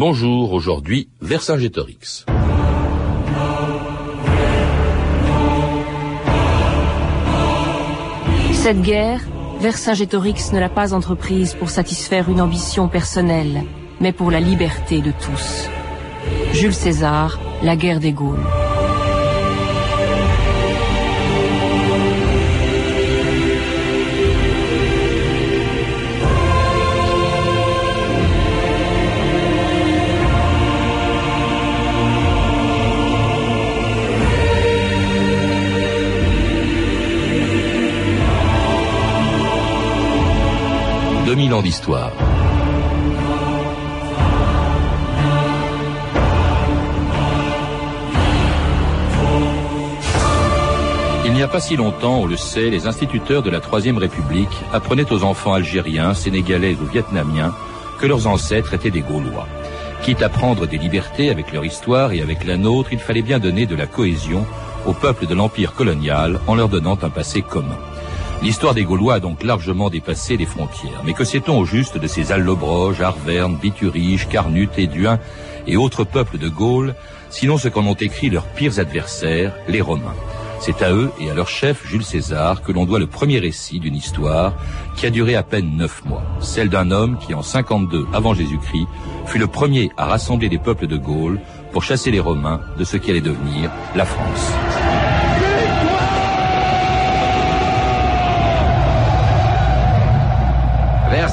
Bonjour, aujourd'hui Vercingétorix. Cette guerre, Vercingétorix ne l'a pas entreprise pour satisfaire une ambition personnelle, mais pour la liberté de tous. Jules César, La guerre des Gaules. 2000 ans d'histoire. Il n'y a pas si longtemps, on le sait, les instituteurs de la Troisième République apprenaient aux enfants algériens, sénégalais ou vietnamiens que leurs ancêtres étaient des Gaulois. Quitte à prendre des libertés avec leur histoire et avec la nôtre, il fallait bien donner de la cohésion aux peuples de l'Empire colonial en leur donnant un passé commun. L'histoire des Gaulois a donc largement dépassé les frontières. Mais que sait-on au juste de ces Allobroges, Arvernes, Bituriges, Carnutes, Éduins et autres peuples de Gaule, sinon ce qu'en ont écrit leurs pires adversaires, les Romains? C'est à eux et à leur chef Jules César que l'on doit le premier récit d'une histoire qui a duré à peine neuf mois, celle d'un homme qui en 52 avant Jésus-Christ fut le premier à rassembler les peuples de Gaule pour chasser les Romains de ce qui allait devenir la France.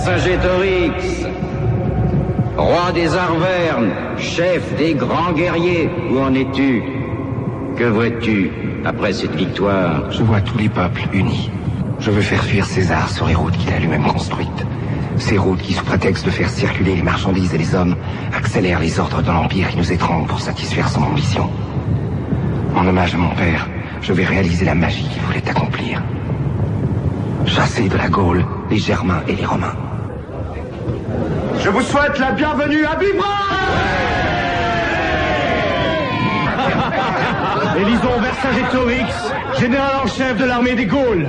Vercingétorix, roi des Arvernes, chef des grands guerriers, où en es-tu? Que vois-tu après cette victoire? Je vois tous les peuples unis. Je veux faire fuir César sur les routes qu'il a lui-même construites. Ces routes qui, sous prétexte de faire circuler les marchandises et les hommes, accélèrent les ordres de l'Empire qui nous étrangle pour satisfaire son ambition. En hommage à mon père, je vais réaliser la magie qu'il voulait accomplir chasser de la Gaule les Germains et les Romains. Je vous souhaite la bienvenue à Bivra Élisons Vercingétorix, général en chef de l'armée des Gaules.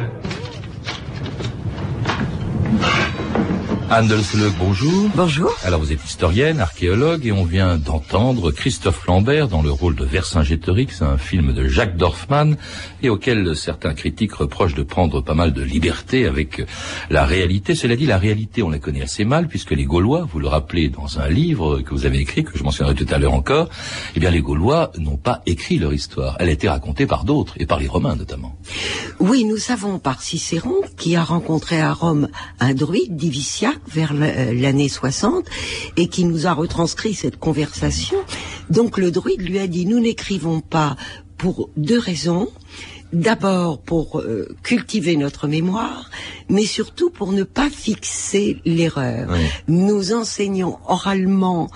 Anne Delseleuc, bonjour. Bonjour. Alors vous êtes historienne, archéologue, et on vient d'entendre Christophe Lambert dans le rôle de Vercingétorix, un film de Jacques Dorfman, et auquel certains critiques reprochent de prendre pas mal de liberté avec la réalité. Cela dit, la réalité, on la connaît assez mal, puisque les Gaulois, vous le rappelez dans un livre que vous avez écrit, que je mentionnerai tout à l'heure encore, eh bien les Gaulois n'ont pas écrit leur histoire. Elle a été racontée par d'autres, et par les Romains notamment. Oui, nous savons par Cicéron, qui a rencontré à Rome un druide, Diviciac, vers euh, l'année 60 et qui nous a retranscrit cette conversation. Donc le druide lui a dit nous n'écrivons pas pour deux raisons. D'abord pour euh, cultiver notre mémoire, mais surtout pour ne pas fixer l'erreur. Nous enseignons oralement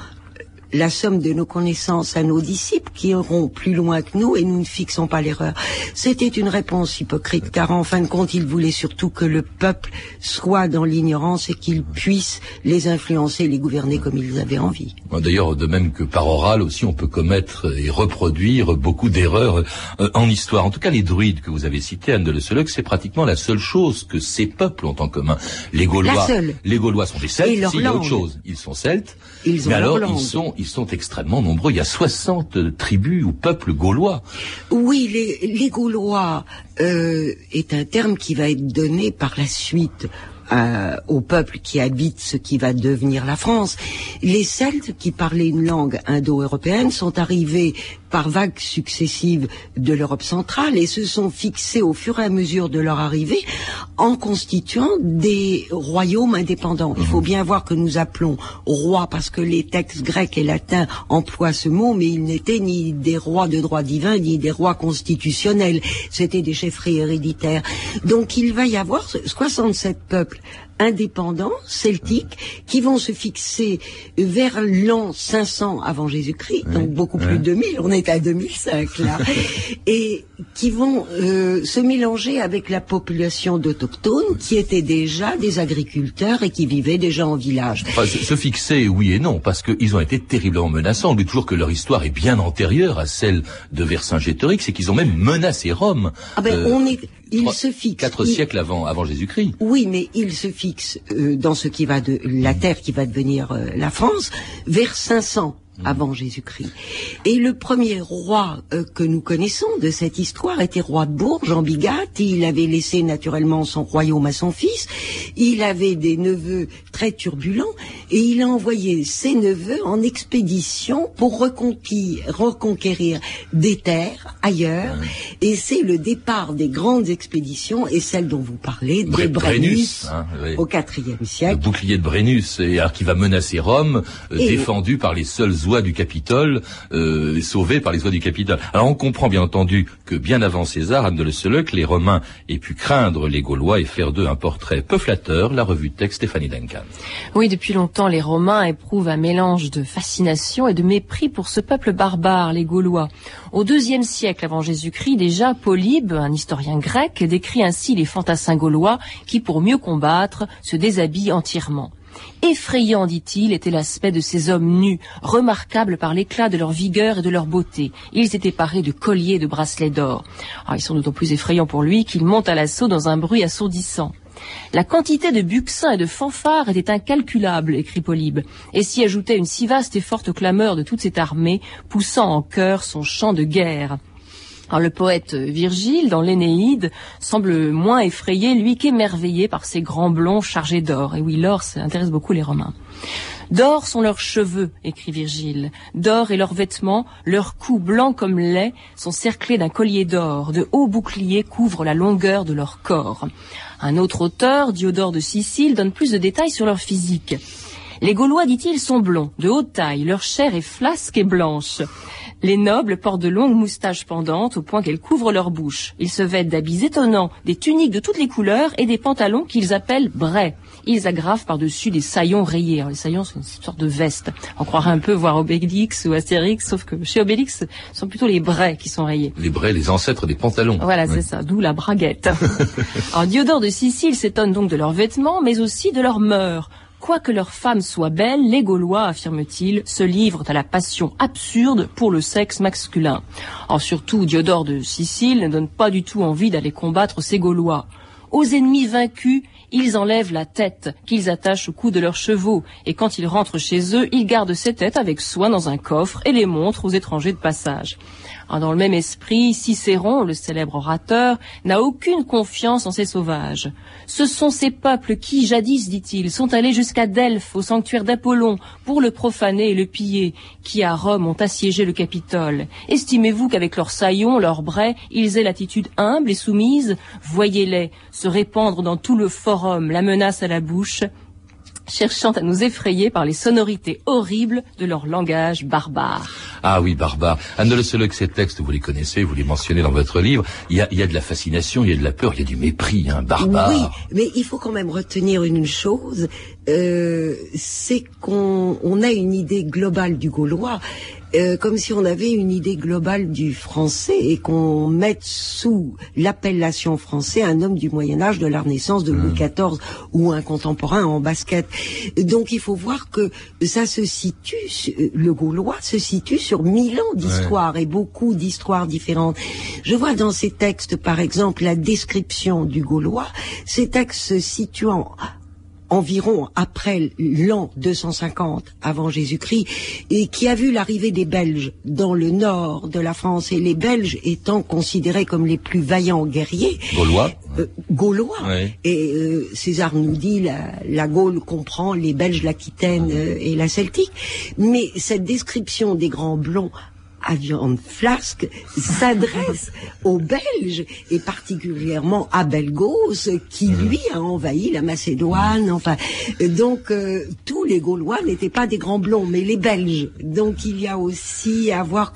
la somme de nos connaissances à nos disciples qui iront plus loin que nous et nous ne fixons pas l'erreur. C'était une réponse hypocrite car en fin de compte il voulait surtout que le peuple soit dans l'ignorance et qu'il puisse les influencer, les gouverner comme ils avaient envie. D'ailleurs, de même que par oral aussi, on peut commettre et reproduire beaucoup d'erreurs euh, en histoire. En tout cas, les druides que vous avez cités, Anne de Le c'est pratiquement la seule chose que ces peuples ont en commun. Les Gaulois, les Gaulois sont des Celtes. il y a autre chose. Ils sont Celtes. Ils ont mais alors, ils sont ils sont extrêmement nombreux. Il y a 60 tribus ou peuples gaulois. Oui, les, Gaulois euh, est un terme qui va être donné par la suite euh, au peuple qui habite ce qui va devenir la France. Les Celtes qui parlaient une langue indo-européenne sont arrivés par vagues successives de l'Europe centrale et se sont fixés au fur et à mesure de leur arrivée en constituant des royaumes indépendants. Il faut mhm. bien voir que nous appelons rois parce que les textes grecs et latins emploient ce mot, mais ils n'étaient ni des rois de droit divin ni des rois constitutionnels. C'était des chefferies héréditaires. Donc il va y avoir 67 peuples indépendants celtiques qui vont se fixer vers l'an 500 avant Jésus-Christ, donc beaucoup plus de 2000, on est à 2005 là, et qui vont euh, se mélanger avec la population d'autochtones qui étaient déjà des agriculteurs et qui vivaient déjà en village. se fixer, oui et non, parce qu'ils ont été terriblement menaçants. On dit toujours que leur histoire est bien antérieure à celle de Vercingétorix, c'est qu'ils ont même menacé Rome. Ah ben, on est il se fixe. Quatre siècles avant, avant Jésus-Christ. Oui, mais il se fixe euh, dans ce qui va de la terre qui va devenir euh, la France vers 500 Mm. avant Jésus-Christ. Et le premier roi euh, que nous connaissons de cette histoire était roi de Bourges, Jean Bigat. Il avait laissé naturellement son royaume à son fils. Il avait des neveux très turbulents et il a envoyé ses neveux en expédition pour reconquérir, des terres ailleurs. Et c'est le départ des grandes expéditions et celle dont vous parlez, de Brennus, hein, au IVe siècle. Le bouclier de Brennus, et, qui va menacer Rome, euh, défendu par les seuls oies du Capitole, euh, sauvés par les oies du Capitole. Alors on comprend bien entendu que bien avant César, Anne de Seleuc, les Romains aient pu craindre les Gaulois et faire d'eux un portrait peu flatteur, la revue de texte Stéphanie Duncan. Oui, depuis longtemps, les Romains éprouvent un mélange de fascination et de mépris pour ce peuple barbare, les Gaulois. Au deuxième siècle avant Jésus-Christ, déjà, Polybe, un historien grec, décrit ainsi les fantassins gaulois qui, pour mieux combattre, se déshabillent entièrement. Effrayant, dit-il, était l'aspect de ces hommes nus, remarquables par l'éclat de leur vigueur et de leur beauté. Ils étaient parés de colliers et de bracelets d'or. Ah, ils sont d'autant plus effrayants pour lui qu'ils montent à l'assaut dans un bruit assourdissant. La quantité de buxins et de fanfares était incalculable, écrit Polybe, et s'y ajoutait une si vaste et forte clameur de toute cette armée, poussant en chœur son chant de guerre le poète Virgile, dans l'Énéide, semble moins effrayé, lui, qu'émerveillé par ces grands blonds chargés d'or. Et oui, l'or, ça intéresse beaucoup les Romains. D'or sont leurs cheveux, écrit Virgile. D'or et leurs vêtements, leurs cous blancs comme lait, sont cerclés d'un collier d'or. De hauts boucliers couvrent la longueur de leur corps. Un autre auteur, Diodore de Sicile, donne plus de détails sur leur physique. Les Gaulois, dit-il, sont blonds, de haute taille, leur chair est flasque et blanche. Les nobles portent de longues moustaches pendantes au point qu'elles couvrent leur bouche. Ils se vêtent d'habits étonnants, des tuniques de toutes les couleurs et des pantalons qu'ils appellent brais. Ils agrafent par-dessus des saillons rayés. les saillons, sont une sorte de veste. On croirait un peu voir Obélix ou Astérix, sauf que chez Obélix, ce sont plutôt les brais qui sont rayés. Les brais, les ancêtres des pantalons. Voilà, c'est ça, d'où la braguette. Alors, Diodore de Sicile s'étonne donc de leurs vêtements, mais aussi de leurs mœurs. Quoique leurs femmes soient belles, les Gaulois, affirme-t-il, se livrent à la passion absurde pour le sexe masculin. En surtout, Diodore de Sicile ne donne pas du tout envie d'aller combattre ces Gaulois. Aux ennemis vaincus, ils enlèvent la tête qu'ils attachent au cou de leurs chevaux, et quand ils rentrent chez eux, ils gardent ces têtes avec soin dans un coffre et les montrent aux étrangers de passage. Ah, dans le même esprit, Cicéron, le célèbre orateur, n'a aucune confiance en ces sauvages. Ce sont ces peuples qui, jadis, dit-il, sont allés jusqu'à Delphes, au sanctuaire d'Apollon, pour le profaner et le piller, qui à Rome ont assiégé le Capitole. Estimez-vous qu'avec leurs saillons, leurs brais, ils aient l'attitude humble et soumise? Voyez-les se répandre dans tout le forum, la menace à la bouche, cherchant à nous effrayer par les sonorités horribles de leur langage barbare. Ah oui, barbare. Anne de que ces textes, vous les connaissez, vous les mentionnez dans votre livre. Il y a, il y a de la fascination, il y a de la peur, il y a du mépris, hein, barbare. Oui, mais il faut quand même retenir une chose, euh, c'est qu'on on a une idée globale du Gaulois euh, comme si on avait une idée globale du français et qu'on mette sous l'appellation français un homme du Moyen Âge de la Renaissance de Louis XIV mmh. ou un contemporain en basket. Donc il faut voir que ça se situe, le Gaulois se situe sur mille ans d'histoire et beaucoup d'histoires différentes. Je vois dans ces textes, par exemple, la description du Gaulois, ces textes se situant environ après l'an 250 avant Jésus-Christ, et qui a vu l'arrivée des Belges dans le nord de la France, et les Belges étant considérés comme les plus vaillants guerriers. Gaulois. Euh, Gaulois. Et euh, César nous dit la, la Gaule comprend les Belges, l'Aquitaine euh, et la Celtique. Mais cette description des grands blonds à viande flasque s'adresse aux Belges et particulièrement à Belgos qui lui a envahi la Macédoine. Enfin, donc euh, tous les Gaulois n'étaient pas des grands blonds, mais les Belges. Donc il y a aussi à voir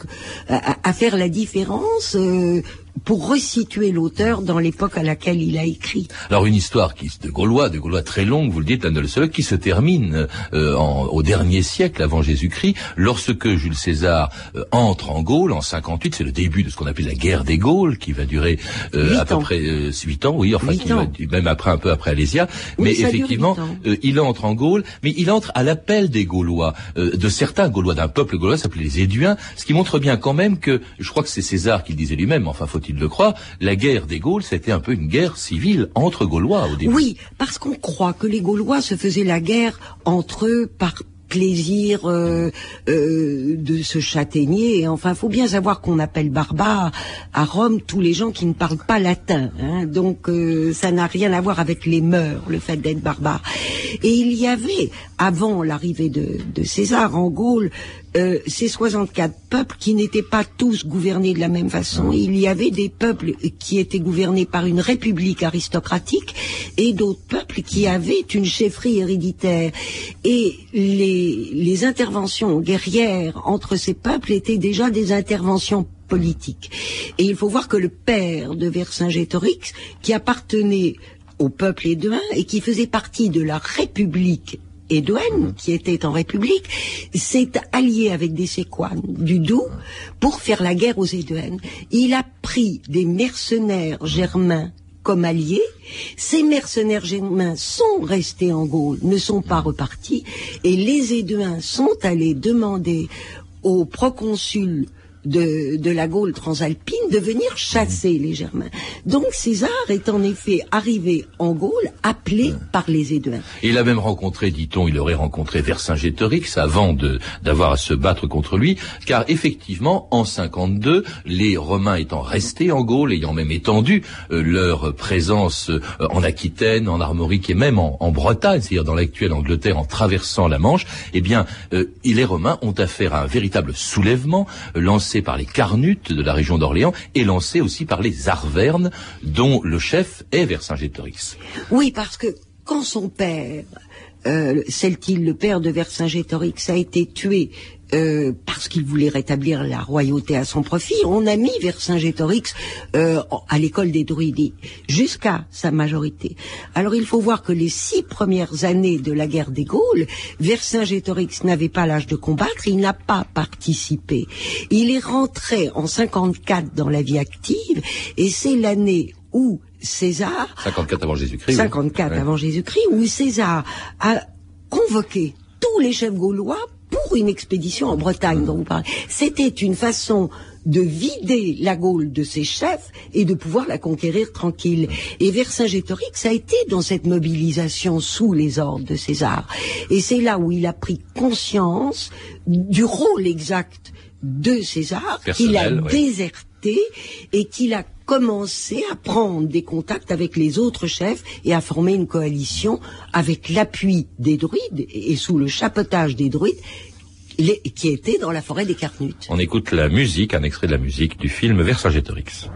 à, faire la différence. Euh, pour resituer l'auteur dans l'époque à laquelle il a écrit. Alors une histoire qui de Gaulois, de Gaulois très longue, vous le dites, Anne de qui se termine euh, au dernier siècle avant Jésus-Christ, lorsque Jules César euh, entre en Gaule en 58, c'est le début de ce qu'on appelle la guerre des Gaules, qui va durer euh, à peu près 8 ans, oui, enfin qui va, même après un peu après Alésia, mais effectivement, il entre en Gaule, mais il entre à l'appel des Gaulois, de certains Gaulois, d'un peuple gaulois s'appelait les Éduins, ce qui montre bien quand même que, je crois que c'est César qui le disait lui-même, enfin faut faut-il le la guerre des Gaules, c'était un peu une guerre civile entre Gaulois au début. Oui, parce qu'on croit que les Gaulois se faisaient la guerre entre eux par plaisir euh, euh, de se châtaigner. Enfin, faut bien savoir qu'on appelle barbare à Rome tous les gens qui ne parlent pas latin. Hein. donc, euh, ça n'a rien à voir avec les mœurs, le fait d'être barbare. Et il y avait, avant l'arrivée de, de César en Gaule, euh, ces 64 peuples qui n'étaient pas tous gouvernés de la même façon. Il y avait des peuples qui étaient gouvernés par une république aristocratique et d'autres peuples qui avaient une chefferie héréditaire. Et les, les interventions guerrières entre ces peuples étaient déjà des interventions politiques. Et il faut voir que le père de Vercingétorix, qui appartenait au peuple éduin et qui faisait partie de la République Édouane, qui était en République, s'est allié avec des séquanes du Doubs pour faire la guerre aux Édouanes. Il a pris des mercenaires germains comme alliés. Ces mercenaires germains sont restés en Gaule, ne sont pas repartis, et les Édouins sont allés demander au proconsul de, de la Gaule transalpine de venir chasser les Germains. Donc César est en effet arrivé en Gaule appelé par les Éduins. Il a même rencontré, dit-on, il aurait rencontré Vercingétorix avant de d'avoir à se battre contre lui, car effectivement, en 52, les Romains étant restés en Gaule, ayant même étendu euh, leur présence euh, en Aquitaine, en Armorique et même en, en Bretagne, c'est-à-dire dans l'actuelle Angleterre, en traversant la Manche, eh bien, euh, les Romains ont affaire à un véritable soulèvement lancé par les Carnutes de la région d'Orléans et lancé aussi par les Arvernes, dont le chef est Vercingétorix. Oui, parce que quand son père, euh, le père de Vercingétorix, a été tué euh, parce qu'il voulait rétablir la royauté à son profit, on a mis Vercingétorix euh, à l'école des druides jusqu'à sa majorité. Alors il faut voir que les six premières années de la guerre des Gaules, Vercingétorix n'avait pas l'âge de combattre, il n'a pas participé. Il est rentré en 54 dans la vie active et c'est l'année où César 54 avant Jésus-Christ. 54 oui. avant Jésus-Christ où César a convoqué tous les chefs gaulois pour une expédition en Bretagne dont vous parlez. C'était une façon de vider la Gaule de ses chefs et de pouvoir la conquérir tranquille. Et Vercingétorix a été dans cette mobilisation sous les ordres de César. Et c'est là où il a pris conscience du rôle exact de César, qu'il a déserté et qu'il a commencé à prendre des contacts avec les autres chefs et à former une coalition avec l'appui des druides et sous le chapeautage des druides qui étaient dans la forêt des Carnutes. On écoute la musique, un extrait de la musique du film Vercingétorix.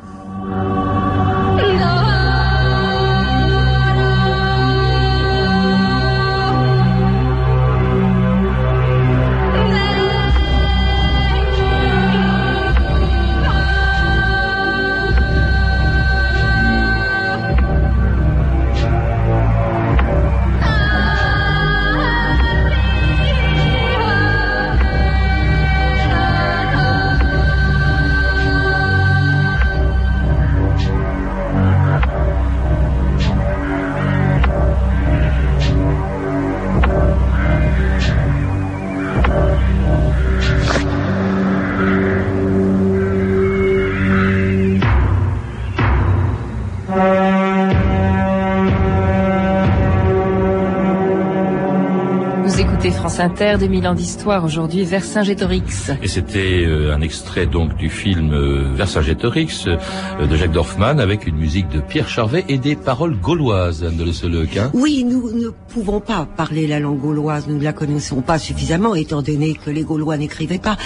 Écoutez France Inter, 2000 ans d'histoire, aujourd'hui Vercingétorix. Et c'était euh, un extrait donc du film euh, Vercingétorix euh, de Jacques Dorfman avec une musique de Pierre Charvet et des paroles gauloises, Anne de Lesseleuc, hein. Oui, nous ne pouvons pas parler la langue gauloise, nous ne la connaissons pas suffisamment, étant donné que les Gaulois n'écrivaient pas.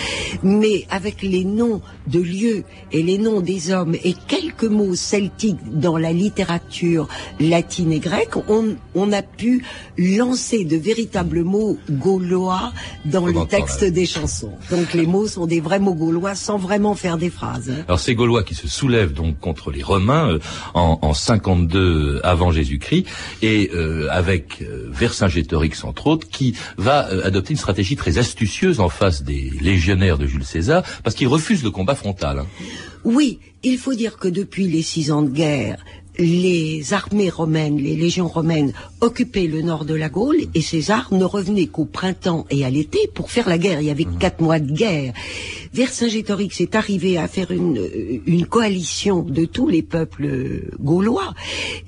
Mais avec les noms de lieux et les noms des hommes et quelques mots celtiques dans la littérature latine et grecque, on, on a pu lancer de véritables mots gaulois dans les textes des chansons. Donc les mots sont des vrais mots gaulois sans vraiment faire des phrases. Alors ces Gaulois qui se soulèvent donc contre les Romains euh, en, en 52 avant Jésus-Christ et euh, avec euh, Vercingétorix entre autres qui va euh, adopter une stratégie très astucieuse en face des légionnaires de Jules César parce qu'il refuse le combat frontal. hein. Oui, il faut dire que depuis les six ans de guerre, les armées romaines, les légions romaines occupaient le nord de la Gaule et César ne revenait qu'au printemps et à l'été pour faire la guerre. Il y avait quatre mois de guerre. Vercingétorix est arrivé à faire une, une coalition de tous les peuples gaulois.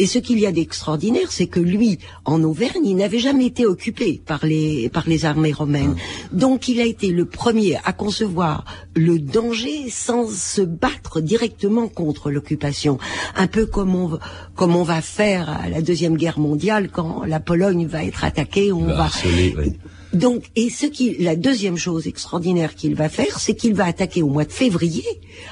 Et ce qu'il y a d'extraordinaire, c'est que lui, en Auvergne, il n'avait jamais été occupé par les, par les armées romaines. Donc il a été le premier à concevoir le danger sans se battre directement contre l'occupation. Un peu comme on, comme on va faire à la Deuxième Guerre mondiale quand la Pologne va être attaquée, on va... Donc, et ce qui, la deuxième chose extraordinaire qu'il va faire, c'est qu'il va attaquer au mois de février,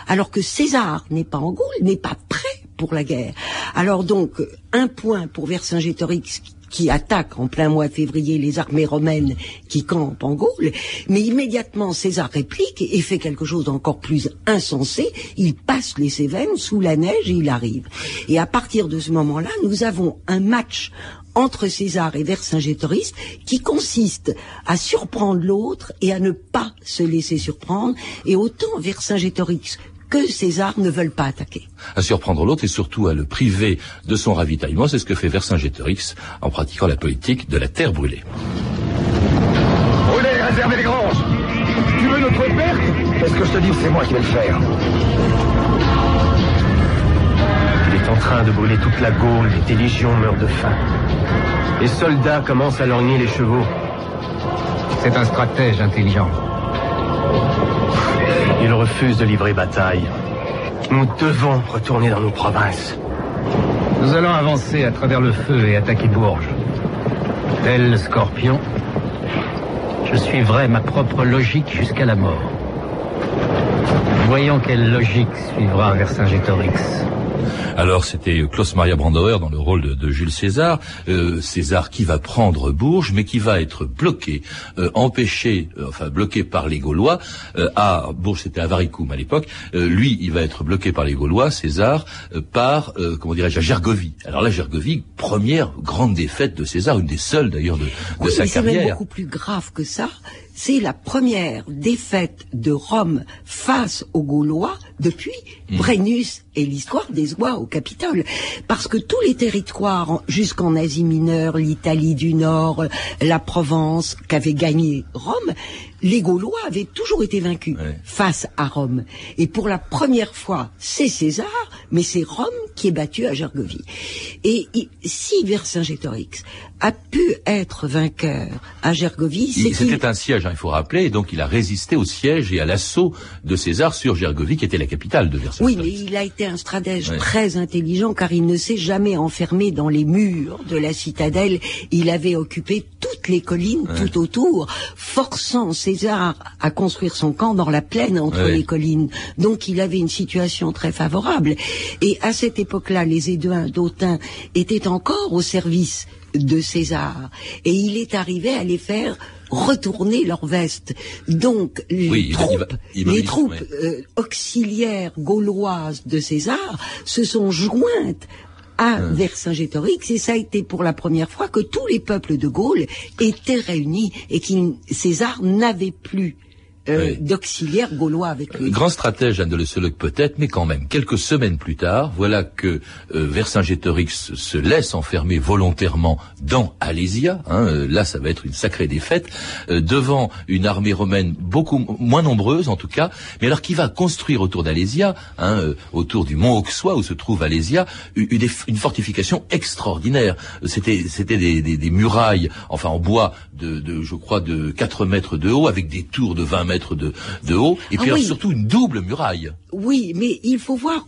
alors que César n'est pas en Gaule, n'est pas prêt pour la guerre. Alors donc, un point pour Vercingétorix qui attaque en plein mois de février les armées romaines qui campent en Gaule, mais immédiatement César réplique et fait quelque chose d'encore plus insensé, il passe les Cévennes sous la neige et il arrive. Et à partir de ce moment-là, nous avons un match entre César et Vercingétorix qui consiste à surprendre l'autre et à ne pas se laisser surprendre. Et autant Vercingétorix que César ne veulent pas attaquer. À surprendre l'autre et surtout à le priver de son ravitaillement, c'est ce que fait Vercingétorix en pratiquant la politique de la terre brûlée. Brûlez, réservez les granges Tu veux notre perte Qu'est-ce que je te dis C'est moi qui vais le faire. Il est en train de brûler toute la Gaule, les légions meurent de faim. Les soldats commencent à lorgner les chevaux. C'est un stratège intelligent. Il refuse de livrer bataille. Nous devons retourner dans nos provinces. Nous allons avancer à travers le feu et attaquer Bourges. Tel scorpion, je suivrai ma propre logique jusqu'à la mort. Voyons quelle logique suivra Vercingétorix. Alors c'était Klaus Maria Brandauer dans le rôle de, Jules César, euh, César qui va prendre Bourges, mais qui va être bloqué, euh, empêché, euh, enfin bloqué par les Gaulois. à Bourges, c'était à Varicum à l'époque. lui, il va être bloqué par les Gaulois, César, par comment dirais-je, à Gergovie. Alors la Gergovie, première grande défaite de César, une des seules d'ailleurs de, de sa carrière. C'est beaucoup plus grave que ça c'est la première défaite de Rome face aux Gaulois depuis mmh. Brennus et l'histoire des oies au Capitole. Parce que tous les territoires, jusqu'en Asie mineure, l'Italie du Nord, la Provence, qu'avait gagné Rome, les Gaulois avaient toujours été vaincus face à Rome. Et pour la première fois, c'est César, mais c'est Rome qui est battu à Gergovie. Et, si Vercingétorix a pu être vainqueur à Gergovie, c'est C'était un siège, hein, il faut rappeler, et donc il a résisté au siège et à l'assaut de César sur Gergovie, qui était la capitale de Vercingétorix. Oui, mais il a été un stratège très intelligent, car il ne s'est jamais enfermé dans les murs de la citadelle. Il avait occupé toutes les collines tout autour, forçant César à construire son camp dans la plaine entre les collines. Donc il avait une situation très favorable. Et à cette époque-là, les Éduins d'Autun étaient encore au service de César. Et il est arrivé à les faire retourner leur veste. Donc les troupes, les troupes euh, auxiliaires gauloises de César se sont jointes à hein. Vercingétorix et ça a été pour la première fois que tous les peuples de Gaule étaient réunis et que César n'avait plus euh, d'auxiliaires gaulois avec lui. Grand stratège andalusologue peut-être, mais quand même, quelques semaines plus tard, voilà que euh, Vercingétorix se laisse enfermer volontairement dans Alésia, hein, euh, là ça va être une sacrée défaite, euh, devant une armée romaine beaucoup moins nombreuse en tout cas, mais alors qui va construire autour d'Alésia, hein, autour du mont Auxois où se trouve Alésia, une, une fortification extraordinaire. C'était c'était des, des, des, murailles, enfin en bois de, de, je crois de 4 mètres de haut, avec des tours de 20 mètres de, haut, et puis ah surtout une double muraille. Oui, mais il faut voir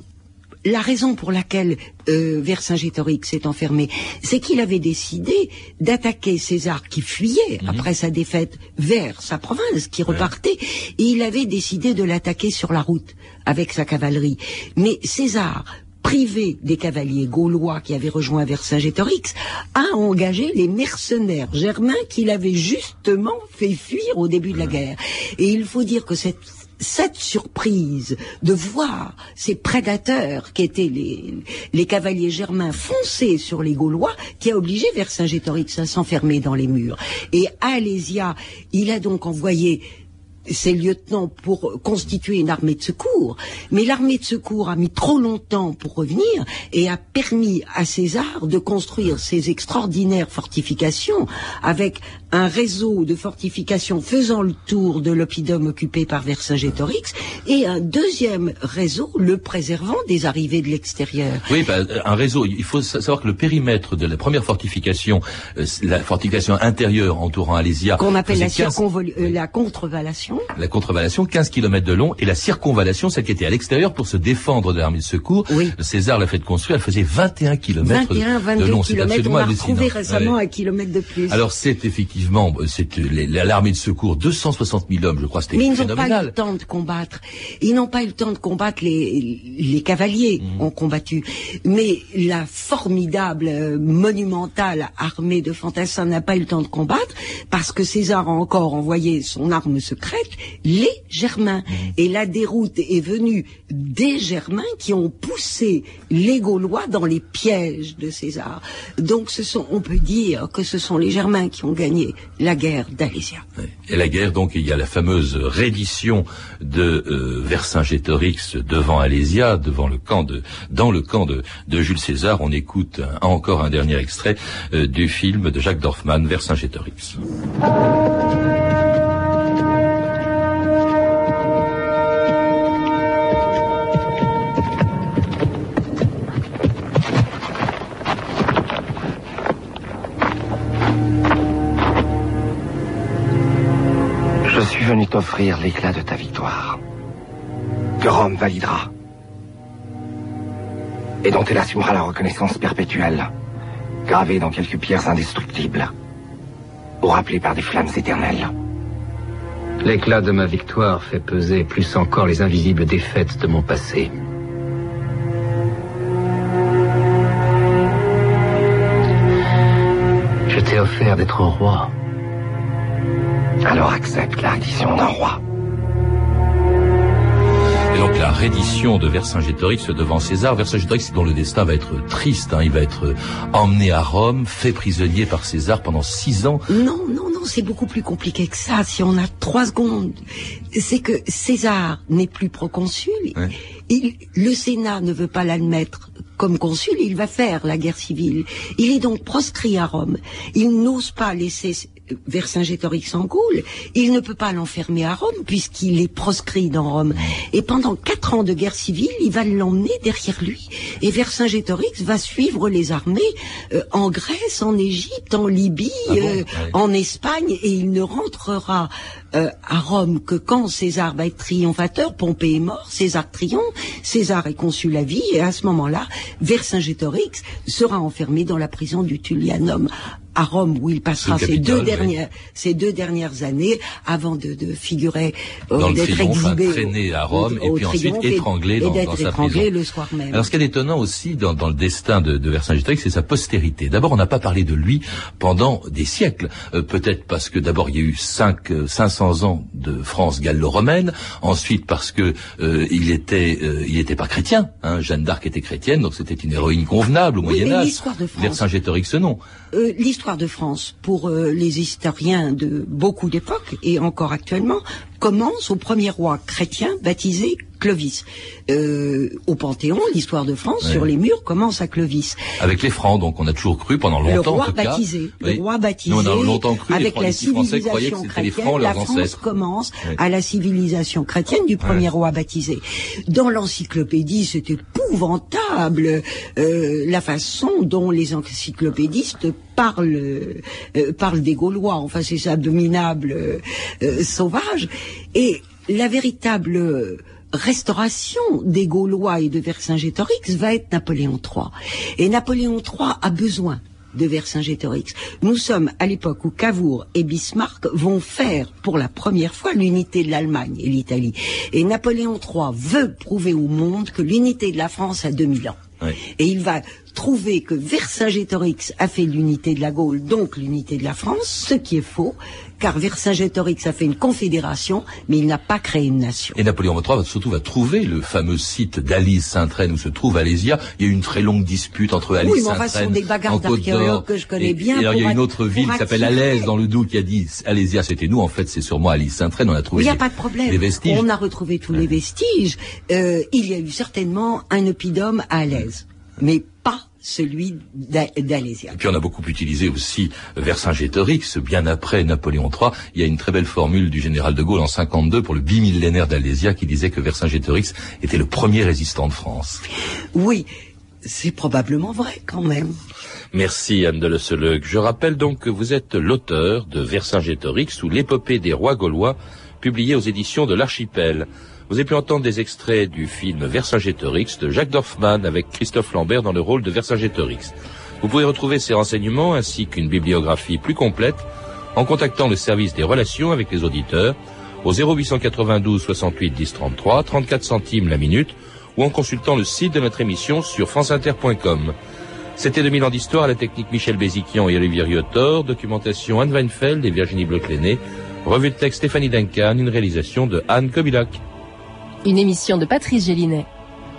la raison pour laquelle euh, Vercingétorix s'est enfermé, c'est qu'il avait décidé d'attaquer César qui fuyait mhm. après sa défaite vers sa province, qui repartait, et il avait décidé de l'attaquer sur la route avec sa cavalerie. Mais César, privé des cavaliers gaulois qui avaient rejoint Vercingétorix, a engagé les mercenaires germains qu'il avait justement fait fuir au début de la guerre. Et il faut dire que cette cette surprise de voir ces prédateurs qui étaient les, les cavaliers germains foncer sur les Gaulois, qui a obligé Vercingétorix à s'enfermer dans les murs. Et Alésia, il a donc envoyé ces lieutenants pour constituer une armée de secours. Mais l'armée de secours a mis trop longtemps pour revenir et a permis à César de construire ces extraordinaires fortifications avec un réseau de fortifications faisant le tour de l'oppidum occupé par Vercingétorix et un deuxième réseau le préservant des arrivées de l'extérieur. Oui, bah, un réseau. Il faut savoir que le périmètre de la première fortification, euh, la fortification intérieure entourant Alésia, qu'on appelle la, 15... euh, la contrevallation. La contrevallation, 15 km de long, et la circonvallation, celle qui était à l'extérieur pour se défendre de l'armée de secours. Oui. César l'a fait construire, elle faisait 21 km 21, 22 de long. C'est absolument on a hallucinant. récemment Ouais. un kilomètre de plus. Alors c'est effectivement, c'est les- l'armée de secours, 260 000 hommes, je crois, c'était Mais ils n'ont pas eu le temps de combattre. Ils n'ont pas eu le temps de combattre les, les cavaliers Mhm. ont combattu. Mais la formidable, euh, monumentale armée de fantassins n'a pas eu le temps de combattre parce que César a encore envoyé son arme secrète, les Germains. Mhm. Et la déroute est venue des Germains qui ont poussé les Gaulois dans les pièges de César. Donc ce sont, on peut dire que ce sont les Germains qui ont gagné la guerre d'Alésia. Et la guerre, donc, il y a la fameuse reddition de euh, Vercingétorix devant Alésia, devant le camp de, dans le camp de, de Jules César. On écoute un- encore un dernier extrait euh, du film de Jacques Dorfman, Vercingétorix. L'éclat de ta victoire. Que Rome validera. Et dont elle assumera la reconnaissance perpétuelle, gravée dans quelques pierres indestructibles, ou rappelée par des flammes éternelles. L'éclat de ma victoire fait peser plus encore les invisibles défaites de mon passé. Je t'ai offert d'être roi. Alors accepte la reddition d'un roi. Et donc la reddition de Vercingétorix devant César, Vercingétorix dont le destin va être triste, hein, il va être emmené à Rome, fait prisonnier par César pendant six ans. Non, non, non, c'est beaucoup plus compliqué que ça. Si on a trois secondes, c'est que César n'est plus proconsul. Ouais. Il- le Sénat ne veut pas l'admettre comme consul. Il va faire la guerre civile. Il est donc proscrit à Rome. Il n'ose pas laisser Vercingétorix en Gaule. Il ne peut pas l'enfermer à Rome puisqu'il est proscrit dans Rome. Et pendant quatre ans de guerre civile, il va l'emmener derrière lui. Et Vercingétorix va suivre les armées euh, en Grèce, en Égypte, en Libye, Ah bon euh, en Espagne, et il ne rentrera euh, à Rome que quand César va être triomphateur. Pompée est mort, César triomphe, César est consul à vie, et à ce moment-là, Vercingétorix sera enfermé dans la prison du Tullianum à Rome, où il passera ses deux oui. dernières ces deux dernières années avant de, de figurer euh, d'être exhibé traîné à au- Rome, et puis ensuite et- étranglé et dans- d'être dans sa étranglé prison. le soir même. Alors ce qui est étonnant aussi dans, dans le destin de, de Vercingétorix, c'est sa postérité. D'abord, on n'a pas parlé de lui pendant des siècles. Euh, Peut-être parce que d'abord il y a eu cinq, euh, 500 ans de France gallo-romaine. Ensuite parce que euh, il était, euh, il n'était pas chrétien. Hein. Jeanne d'Arc était chrétienne, donc c'était une héroïne convenable au Oui, Moyen Âge. l'histoire de France- Vercingétorix, non. Euh, L'histoire de France, pour les historiens de beaucoup d'époques, et encore actuellement, commence au premier roi chrétien baptisé Clovis. Euh, au Panthéon, l'histoire de France, sur les murs, commence à Clovis. Avec les Francs, donc on a toujours cru pendant le longtemps. en cas. Oui. le roi baptisé, Nous, on a longtemps cru, les avec la les Français croyaient que civilisation c'était les chrétienne, Francs, la France ancêtres. commence Oui. à la civilisation chrétienne du premier roi baptisé. Dans l'encyclopédie, c'est épouvantable euh, la façon dont les encyclopédistes parlent euh, parlent des Gaulois. Enfin, c'est abominable, euh, euh, sauvage. Et la véritable euh, restauration des Gaulois et de Vercingétorix va être Napoléon III. Et Napoléon III a besoin de Vercingétorix. Nous sommes à l'époque où Cavour et Bismarck vont faire pour la première fois l'unité de l'Allemagne et l'Italie. Et Napoléon III veut prouver au monde que l'unité de la France a 2000 ans. Oui. Et il va trouver que Vercingétorix a fait l'unité de la Gaule, donc l'unité de la France, ce qui est faux, car Vercingétorix a fait une confédération, mais il n'a pas créé une nation. Et Napoléon III surtout va trouver le fameux site d'Alice Saint-Traine où se trouve Alésia. Il y a eu une très longue dispute entre Alice Oui, mais enfin, sont des bagarres d'archéologues que je connais Et- bien Et alors, il y a une autre ville qui s'appelle. Alès dans le Doubs qui a dit Alésia c'était nous. En fait, c'est sûrement Alice Saint-Traine. On a Il trouvé n'y a pas de problème. des vestiges. On a retrouvé tous les vestiges. Euh, il y a eu certainement un oppidum à Alès, mais celui d'A- d'Alésia. Et puis on a beaucoup utilisé aussi Vercingétorix, bien après Napoléon III. Il y a une très belle formule du général de Gaulle en 52 pour le bimillénaire d'Alésia qui disait que Vercingétorix était le premier résistant de France. Oui, c'est probablement vrai quand même. Merci Anne de Le Seleuc. Je rappelle donc que vous êtes l'auteur de Vercingétorix ou l'épopée des rois gaulois, publié aux éditions de l'Archipel. Vous avez pu entendre des extraits du film Vercingétorix de Jacques Dorfman avec Christophe Lambert dans le rôle de Vercingétorix. Vous pouvez retrouver ces renseignements ainsi qu'une bibliographie plus complète en contactant le service des relations avec les auditeurs au 0892 68 10 33, 34 centimes la minute ou en consultant le site de notre émission sur franceinter.com. C'était 2000 ans d'histoire à la technique Michel Béziquian et Olivier Riotor, documentation Anne Weinfeld et Virginie Bloch-Lenné, revue de texte Stéphanie Duncan, une réalisation de Anne Kobilac. Une émission de Patrice Gélinet.